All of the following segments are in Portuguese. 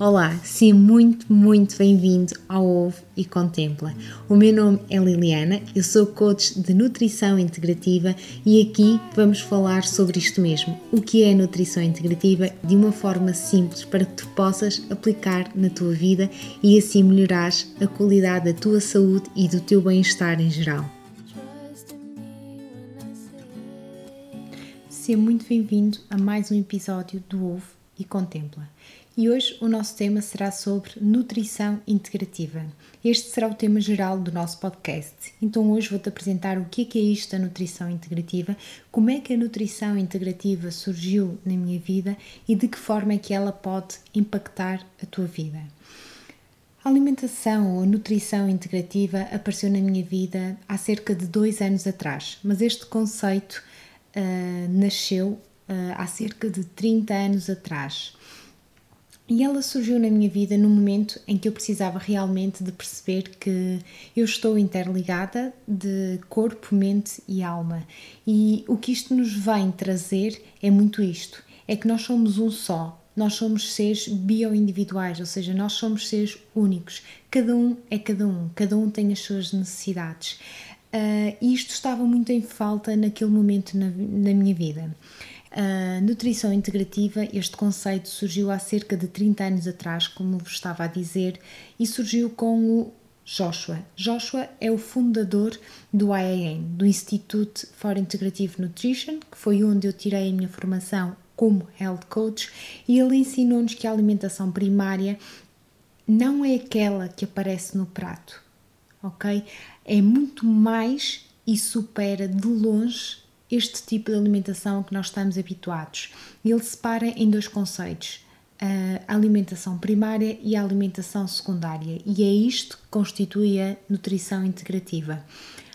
Olá, seja muito, muito bem-vindo ao Ovo e Contempla. O meu nome é Liliana, eu sou coach de nutrição integrativa e aqui vamos falar sobre isto mesmo, o que é nutrição integrativa de uma forma simples para que tu possas aplicar na tua vida e assim melhorares a qualidade da tua saúde e do teu bem-estar em geral. Seja muito bem-vindo a mais um episódio do Ovo e Contempla e hoje o nosso tema será sobre nutrição integrativa. Este será o tema geral do nosso podcast. Então hoje vou-te apresentar o que é, é isto da nutrição integrativa, como é que a nutrição integrativa surgiu na minha vida e de que forma é que ela pode impactar a tua vida. A alimentação ou a nutrição integrativa apareceu na minha vida há cerca de dois anos atrás, mas este conceito uh, nasceu há cerca de 30 anos atrás. E ela surgiu na minha vida no momento em que eu precisava realmente de perceber que eu estou interligada de corpo, mente e alma. E o que isto nos vem trazer é muito isto: é que nós somos um só, nós somos seres bioindividuais, ou seja, nós somos seres únicos. Cada um é cada um, cada um tem as suas necessidades. Uh, isto estava muito em falta naquele momento na, na minha vida. A nutrição integrativa, este conceito surgiu há cerca de 30 anos atrás, como vos estava a dizer, e surgiu com o Joshua. Joshua é o fundador do IAN, do Institute for Integrative Nutrition, que foi onde eu tirei a minha formação como health coach, e ele ensinou-nos que a alimentação primária não é aquela que aparece no prato, ok? É muito mais e supera de longe este tipo de alimentação que nós estamos habituados. Ele separa em dois conceitos, a alimentação primária e a alimentação secundária, e é isto que constitui a nutrição integrativa.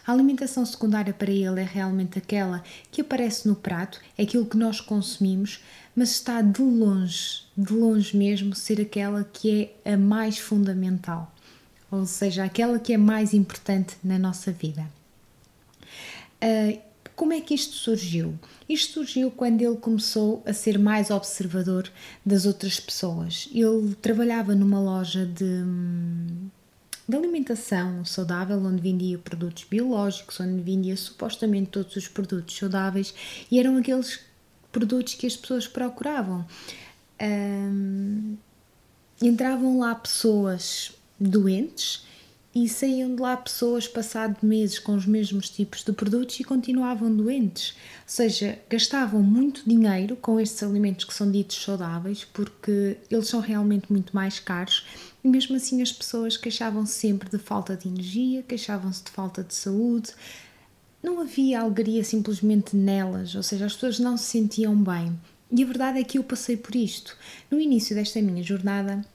A alimentação secundária para ele é realmente aquela que aparece no prato, é aquilo que nós consumimos, mas está de longe, de longe mesmo, ser aquela que é a mais fundamental, ou seja, aquela que é mais importante na nossa vida. Uh, como é que isto surgiu? Isto surgiu quando ele começou a ser mais observador das outras pessoas. Ele trabalhava numa loja de, de alimentação saudável, onde vendia produtos biológicos, onde vendia supostamente todos os produtos saudáveis e eram aqueles produtos que as pessoas procuravam. Um, entravam lá pessoas doentes e saíam de lá pessoas passado meses com os mesmos tipos de produtos e continuavam doentes. Ou seja, gastavam muito dinheiro com estes alimentos que são ditos saudáveis porque eles são realmente muito mais caros e mesmo assim as pessoas queixavam-se sempre de falta de energia, queixavam-se de falta de saúde. Não havia alegria simplesmente nelas, ou seja, as pessoas não se sentiam bem. E a verdade é que eu passei por isto. No início desta minha jornada,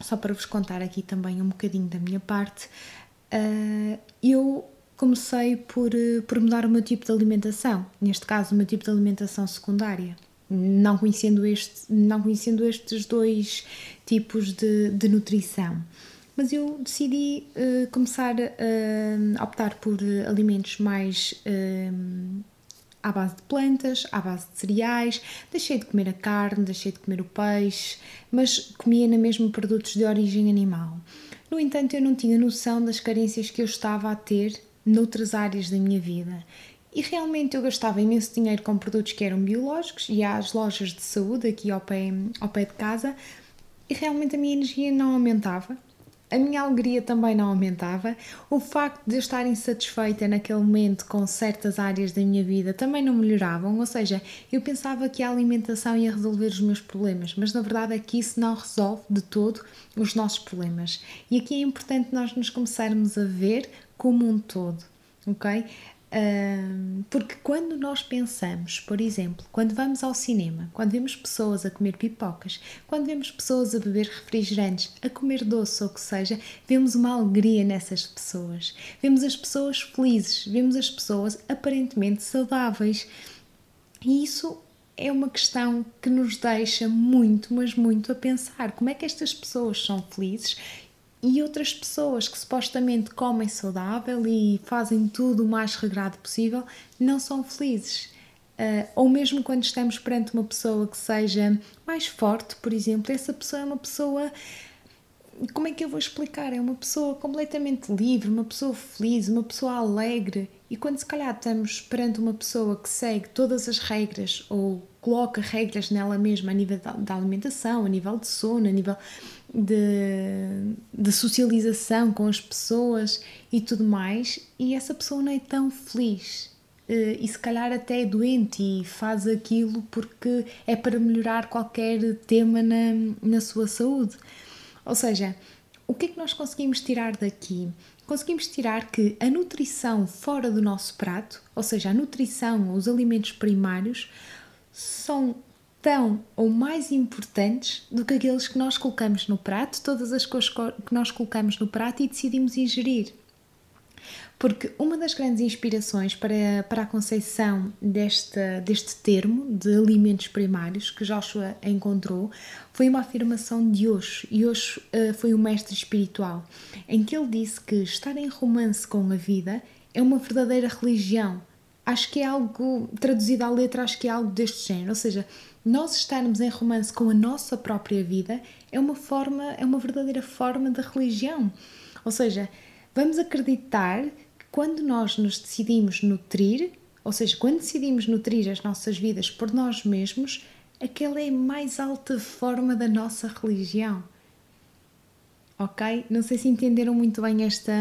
só para vos contar aqui também um bocadinho da minha parte, uh, eu comecei por, uh, por mudar o meu tipo de alimentação, neste caso o meu tipo de alimentação secundária, não conhecendo, este, não conhecendo estes dois tipos de, de nutrição. Mas eu decidi uh, começar a optar por alimentos mais à base de plantas, à base de cereais, deixei de comer a carne, deixei de comer o peixe, mas comia na mesma produtos de origem animal. No entanto, eu não tinha noção das carências que eu estava a ter noutras áreas da minha vida. E realmente eu gastava imenso dinheiro com produtos que eram biológicos e às lojas de saúde aqui ao pé, ao pé de casa e realmente a minha energia não aumentava a minha alegria também não aumentava, o facto de eu estar insatisfeita naquele momento com certas áreas da minha vida também não melhoravam, ou seja, eu pensava que a alimentação ia resolver os meus problemas, mas na verdade é que isso não resolve de todo os nossos problemas. E aqui é importante nós nos começarmos a ver como um todo, ok? Porque quando nós pensamos, por exemplo, quando vamos ao cinema, quando vemos pessoas a comer pipocas, quando vemos pessoas a beber refrigerantes, a comer doce ou o que seja, vemos uma alegria nessas pessoas. Vemos as pessoas felizes, vemos as pessoas aparentemente saudáveis. E isso é uma questão que nos deixa muito, mas muito a pensar como é que estas pessoas são felizes e outras pessoas que supostamente comem saudável e fazem tudo o mais regrado possível não são felizes. Uh, ou mesmo quando estamos perante uma pessoa que seja mais forte, por exemplo, essa pessoa é uma pessoa. Como é que eu vou explicar? É uma pessoa completamente livre, uma pessoa feliz, uma pessoa alegre. E quando se calhar estamos perante uma pessoa que segue todas as regras ou coloca regras nela mesma a nível da alimentação, a nível de sono, a nível de, de socialização com as pessoas e tudo mais, e essa pessoa não é tão feliz eh, e se calhar até é doente e faz aquilo porque é para melhorar qualquer tema na, na sua saúde. Ou seja, o que é que nós conseguimos tirar daqui? Conseguimos tirar que a nutrição fora do nosso prato, ou seja, a nutrição, os alimentos primários, são tão ou mais importantes do que aqueles que nós colocamos no prato, todas as coisas que nós colocamos no prato e decidimos ingerir. Porque uma das grandes inspirações para, para a conceição deste, termo de alimentos primários que Joshua encontrou foi uma afirmação de Osho, e Osho uh, foi um mestre espiritual, em que ele disse que estar em romance com a vida é uma verdadeira religião. Acho que é algo, traduzido à letra, acho que é algo deste género, ou seja, nós estarmos em romance com a nossa própria vida é uma forma, é uma verdadeira forma de religião. Ou seja, vamos acreditar quando nós nos decidimos nutrir, ou seja, quando decidimos nutrir as nossas vidas por nós mesmos, aquela é a mais alta forma da nossa religião. Ok? Não sei se entenderam muito bem esta,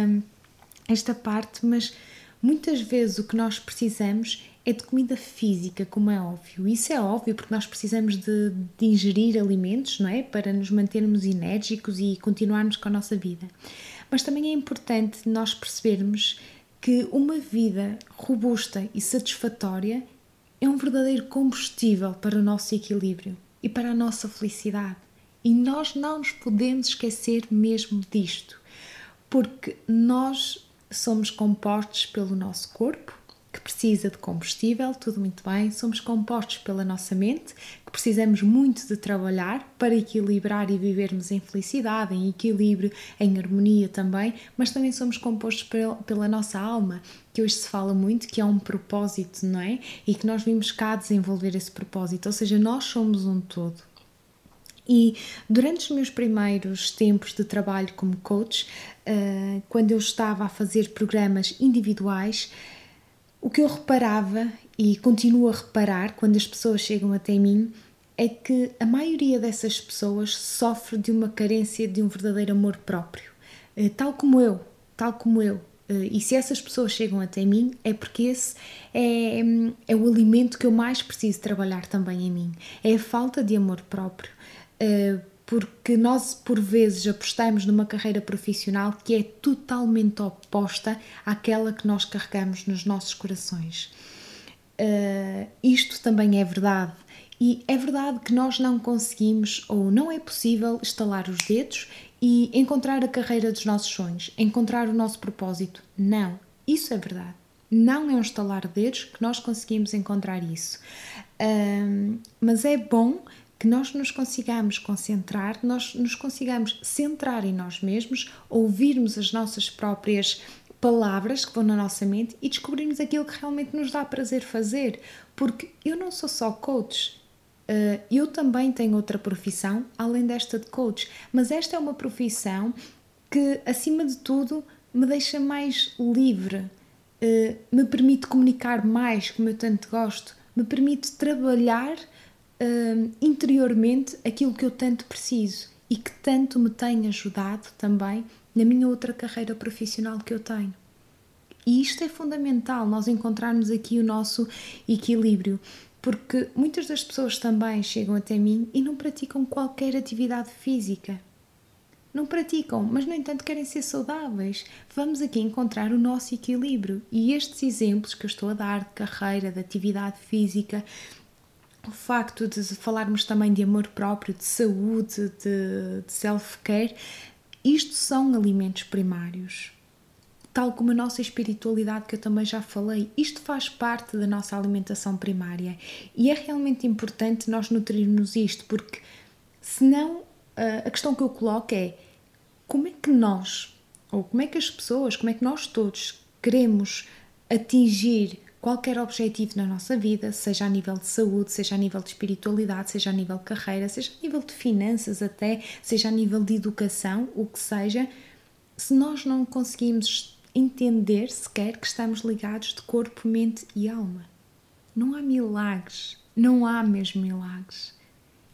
esta parte, mas muitas vezes o que nós precisamos é de comida física, como é óbvio. Isso é óbvio porque nós precisamos de, de ingerir alimentos, não é? Para nos mantermos enérgicos e continuarmos com a nossa vida. Mas também é importante nós percebermos que uma vida robusta e satisfatória é um verdadeiro combustível para o nosso equilíbrio e para a nossa felicidade. E nós não nos podemos esquecer mesmo disto, porque nós somos compostos pelo nosso corpo, que precisa de combustível, tudo muito bem. Somos compostos pela nossa mente, que precisamos muito de trabalhar para equilibrar e vivermos em felicidade, em equilíbrio, em harmonia também, mas também somos compostos pela nossa alma, que hoje se fala muito que é um propósito, não é? E que nós vimos cá desenvolver esse propósito, ou seja, nós somos um todo. E durante os meus primeiros tempos de trabalho como coach, eh, quando eu estava a fazer programas individuais, o que eu reparava e continuo a reparar quando as pessoas chegam até mim é que a maioria dessas pessoas sofre de uma carência de um verdadeiro amor próprio, eh, tal como eu, tal como eu. Eh, e se essas pessoas chegam até mim, é porque esse é, é o alimento que eu mais preciso trabalhar também em mim. É a falta de amor próprio porque nós por vezes apostamos numa carreira profissional que é totalmente oposta àquela que nós carregamos nos nossos corações. Uh, isto também é verdade. E é verdade que nós não conseguimos ou não é possível estalar os dedos e encontrar a carreira dos nossos sonhos, encontrar o nosso propósito. Não, isso é verdade. Não é um estalar de dedos que nós conseguimos encontrar isso. Mas é bom que nós nos consigamos concentrar, nós nos consigamos centrar em nós mesmos, ouvirmos as nossas próprias palavras que vão na nossa mente e descobrirmos aquilo que realmente nos dá prazer fazer. Porque eu não sou só coach, eh, eu também tenho outra profissão além desta de coach, mas esta é uma profissão que, acima de tudo, me deixa mais livre, eh, me permite comunicar mais como eu tanto gosto, me permite trabalhar uh, interiormente aquilo que eu tanto preciso e que tanto me tem ajudado também na minha outra carreira profissional que eu tenho. E isto é fundamental, nós encontrarmos aqui o nosso equilíbrio, porque muitas das pessoas também chegam até mim e não praticam qualquer atividade física. Não praticam, mas no entanto querem ser saudáveis. Vamos aqui encontrar o nosso equilíbrio. E estes exemplos que eu estou a dar de carreira, de atividade física, o facto de falarmos também de amor próprio, de saúde, de, de self-care, isto são alimentos primários. Tal como a nossa espiritualidade, que eu também já falei, isto faz parte da nossa alimentação primária. E é realmente importante nós nutrirmos isto, porque senão a questão que eu coloco é como é que nós, ou como é que as pessoas, como é que nós todos queremos atingir qualquer objetivo na nossa vida, seja a nível de saúde, seja a nível de espiritualidade, seja a nível de carreira, seja a nível de finanças até, seja a nível de educação, o que seja, se nós não conseguimos entender sequer que estamos ligados de corpo, mente e alma. Não há milagres, não há mesmo milagres.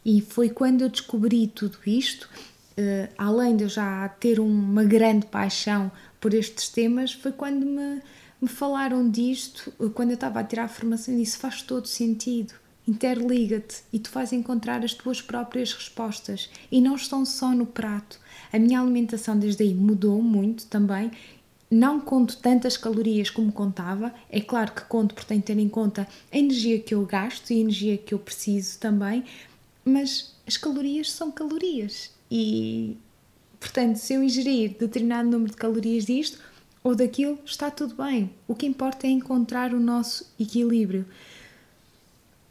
E foi quando eu descobri tudo isto, uh, além de eu já ter uma grande paixão por estes temas, foi quando me, me falaram disto, quando eu estava a tirar a formação, e disse: faz todo sentido. Interliga-te e tu vais encontrar as tuas próprias respostas e não estão só no prato. A minha alimentação desde aí mudou muito também não conto tantas calorias como contava. É claro que conto que ter em conta a energia que eu gasto e a energia que eu preciso também, mas as calorias são calorias e, portanto, se eu ingerir determinado número de calorias disto ou daquilo, está tudo bem. O que importa é encontrar o nosso equilíbrio.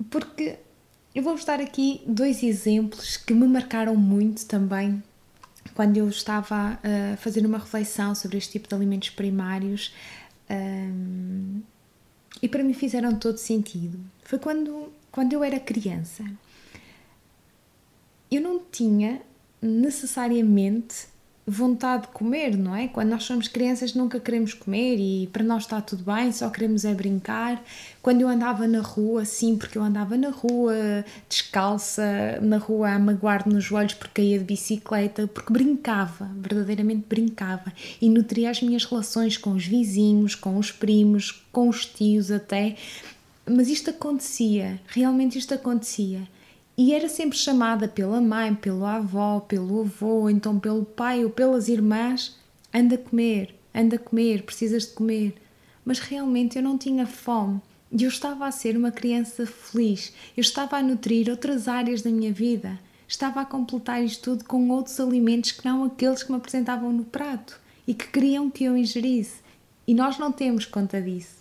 Porque eu vou dar aqui dois exemplos que me marcaram muito também quando eu estava a fazer uma reflexão sobre este tipo de alimentos primários um, e para mim fizeram todo sentido. Foi quando, quando eu era criança eu não tinha necessariamente vontade de comer, não é? Quando nós somos crianças nunca queremos comer e para nós está tudo bem, só queremos é brincar. Quando eu andava na rua, sim, porque eu andava na rua descalça, na rua a magoar nos joelhos porque caía de bicicleta, porque brincava, verdadeiramente brincava e nutria as minhas relações com os vizinhos, com os primos, com os tios até. Mas isto acontecia, realmente isto acontecia. E era sempre chamada pela mãe, pelo avó, pelo avô, então pelo pai ou pelas irmãs: anda a comer, anda a comer, precisas de comer. Mas realmente eu não tinha fome e eu estava a ser uma criança feliz, eu estava a nutrir outras áreas da minha vida, estava a completar isto tudo com outros alimentos que não aqueles que me apresentavam no prato e que queriam que eu ingerisse. E nós não temos conta disso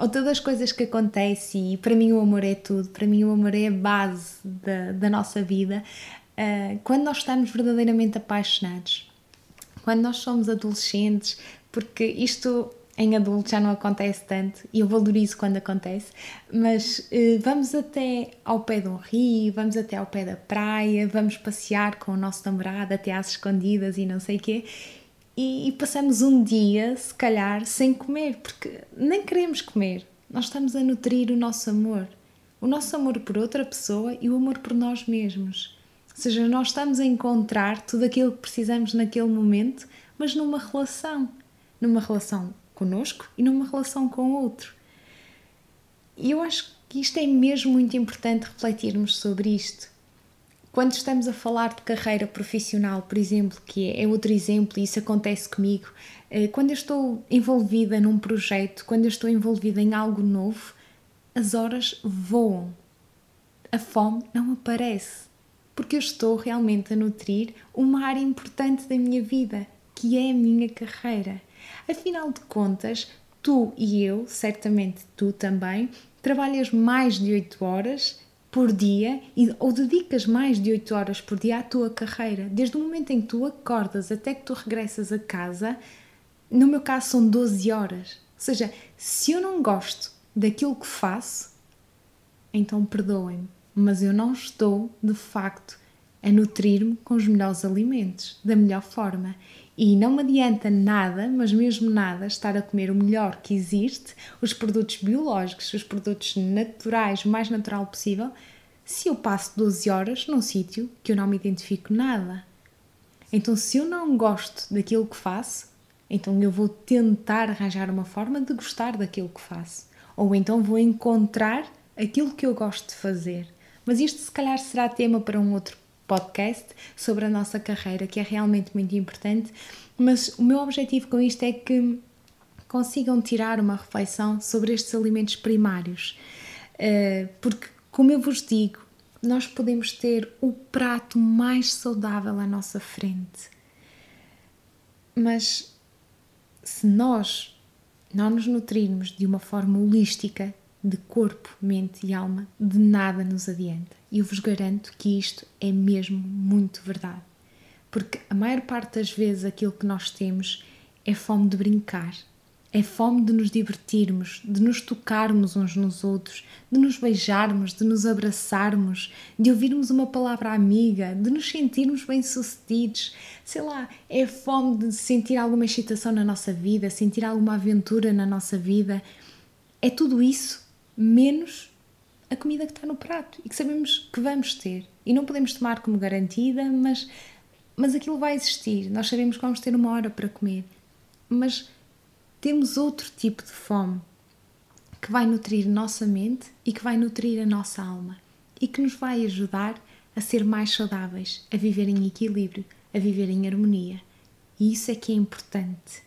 ou todas as coisas que acontecem, e para mim o amor é tudo, para mim o amor é a base da, da nossa vida, uh, quando nós estamos verdadeiramente apaixonados, quando nós somos adolescentes, porque isto em adulto já não acontece tanto e eu valorizo quando acontece, mas uh, vamos até ao pé de um rio, vamos até ao pé da praia, vamos passear com o nosso namorado até às escondidas e não sei o quê, e, e passamos um dia, se calhar, sem comer, porque nem queremos comer. Nós estamos a nutrir o nosso amor. O nosso amor por outra pessoa e o amor por nós mesmos. Ou seja, nós estamos a encontrar tudo aquilo que precisamos naquele momento, mas numa relação. Numa relação conosco e numa relação com o outro. E eu acho que isto é mesmo muito importante refletirmos sobre isto. Quando estamos a falar de carreira profissional, por exemplo, que é, é outro exemplo e isso acontece comigo, eh, quando eu estou envolvida num projeto, quando eu estou envolvida em algo novo, as horas voam. A fome não aparece, porque eu estou realmente a nutrir uma área importante da minha vida, que é a minha carreira. Afinal de contas, tu e eu, certamente tu também, trabalhas mais de 8 horas por dia e, ou dedicas mais de 8 horas por dia à tua carreira, desde o momento em que tu acordas até que tu regressas a casa, no meu caso são 12 horas. Ou seja, se eu não gosto daquilo que faço, então perdoem-me, mas eu não estou de facto a nutrir-me com os melhores alimentos, da melhor forma. E não me adianta nada, mas mesmo nada, estar a comer o melhor que existe, os produtos biológicos, os produtos naturais, o mais natural possível, se eu passo 12 horas num sítio que eu não me identifico nada. Então, se eu não gosto daquilo que faço, então eu vou tentar arranjar uma forma de gostar daquilo que faço. Ou então vou encontrar aquilo que eu gosto de fazer. Mas isto, se calhar, será tema para um outro podcast sobre a nossa carreira, que é realmente muito importante. Mas o meu objetivo com isto é que consigam tirar uma reflexão sobre estes alimentos primários, eh, porque, como eu vos digo, nós podemos ter o prato mais saudável à nossa frente, mas se nós não nos nutrirmos de uma forma holística, de corpo, mente e alma, de nada nos adianta. E eu vos garanto que isto é mesmo muito verdade. Porque a maior parte das vezes aquilo que nós temos é fome de brincar, É fome de nos divertirmos, de nos tocarmos uns nos outros, de nos beijarmos, de nos abraçarmos, de ouvirmos uma palavra amiga, de nos sentirmos bem-sucedidos. Sei lá, é fome de sentir alguma excitação na nossa vida, sentir alguma aventura na nossa vida. É tudo isso, menos a comida que está no prato e que sabemos que vamos ter. E não podemos tomar como garantida, mas, mas aquilo vai existir. Nós sabemos que vamos ter uma hora para comer. Mas temos outro tipo de fome que vai nutrir nossa mente e que vai nutrir a nossa alma e que nos vai ajudar a ser mais saudáveis, a viver em equilíbrio, a viver em harmonia. E isso é que é importante.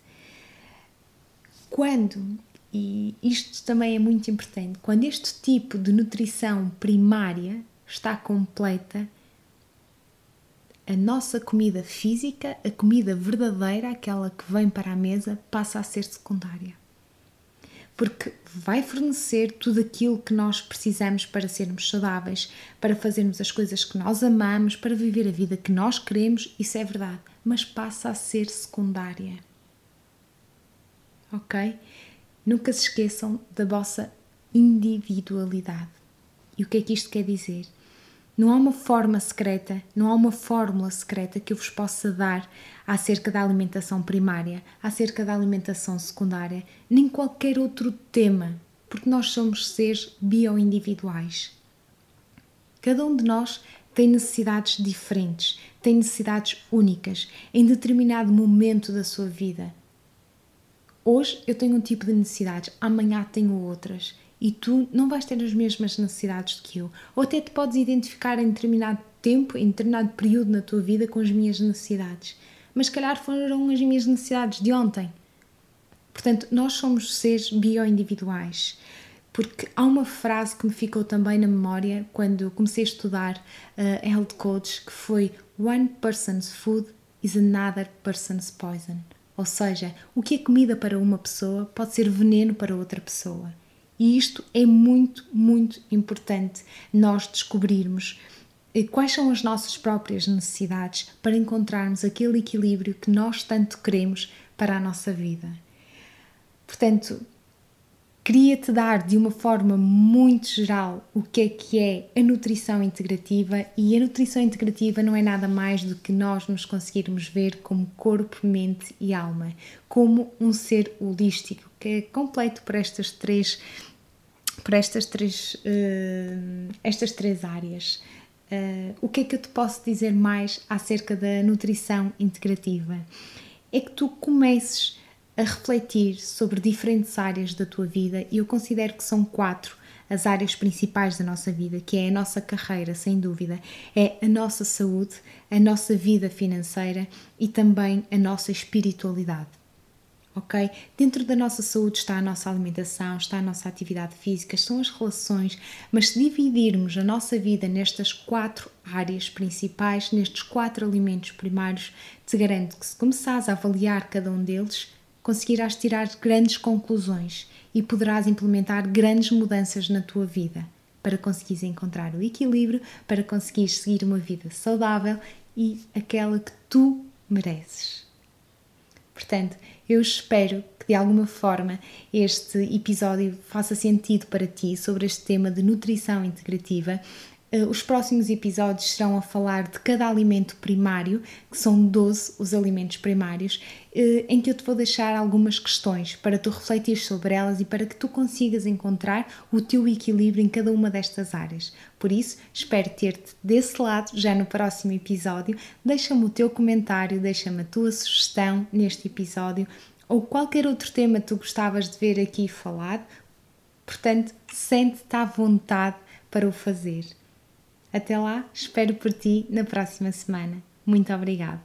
Quando, e isto também é muito importante, quando este tipo de nutrição primária está completa, a nossa comida física, a comida verdadeira, aquela que vem para a mesa, passa a ser secundária. Porque vai fornecer tudo aquilo que nós precisamos para sermos saudáveis, para fazermos as coisas que nós amamos, para viver a vida que nós queremos, isso é verdade, mas passa a ser secundária. Ok? Nunca se esqueçam da vossa individualidade. E o que é que isto quer dizer? Não há uma forma secreta, não há uma fórmula secreta que eu vos possa dar acerca da alimentação primária, acerca da alimentação secundária, nem qualquer outro tema, porque nós somos seres bioindividuais. Cada um de nós tem necessidades diferentes, tem necessidades únicas em determinado momento da sua vida. Hoje eu tenho um tipo de necessidades, amanhã tenho outras e tu não vais ter as mesmas necessidades que eu. Ou até te podes identificar em determinado tempo, em determinado período na tua vida com as minhas necessidades. Mas calhar foram as minhas necessidades de ontem. Portanto, nós somos seres bioindividuais. Porque há uma frase que me ficou também na memória quando comecei a estudar uh, health coach que foi One person's food is another person's poison. Ou seja, o que é comida para uma pessoa pode ser veneno para outra pessoa. E isto é muito, muito importante nós descobrirmos eh, quais são as nossas próprias necessidades para encontrarmos aquele equilíbrio que nós tanto queremos para a nossa vida. Portanto, queria-te dar de uma forma muito geral o que é que é a nutrição integrativa e a nutrição integrativa não é nada mais do que nós nos conseguirmos ver como corpo, mente e alma, como um ser holístico que é completo por estas três por estas três uh, estas três áreas. Uh, o que é que eu te posso dizer mais acerca da nutrição integrativa? É que tu comeces a refletir sobre diferentes áreas da tua vida e eu considero que são quatro as áreas principais da nossa vida, que é a nossa carreira, sem dúvida, é a nossa saúde, a nossa vida financeira e também a nossa espiritualidade ok? Dentro da nossa saúde está a nossa alimentação, está a nossa atividade física, são as relações, mas se dividirmos a nossa vida nestas quatro áreas principais, nestes quatro alimentos primários, te garanto que se começares a avaliar cada um deles, conseguirás tirar grandes conclusões e poderás implementar grandes mudanças na tua vida para conseguires encontrar o equilíbrio, para conseguires seguir uma vida saudável e aquela que tu mereces. Portanto, eu espero que de alguma forma este episódio faça sentido para ti sobre este tema de nutrição integrativa os próximos episódios serão a falar de cada alimento primário, que são 12 os alimentos primários, eh, em que eu te vou deixar algumas questões para tu refletir sobre elas e para que tu consigas encontrar o teu equilíbrio em cada uma destas áreas. Por isso, espero ter-te desse lado já no próximo episódio. Deixa-me o teu comentário, deixa-me a tua sugestão neste episódio ou qualquer outro tema que tu gostavas de ver aqui falar. Portanto, sente-te à vontade para o fazer. Até lá, espero por ti na próxima semana. Muito obrigada!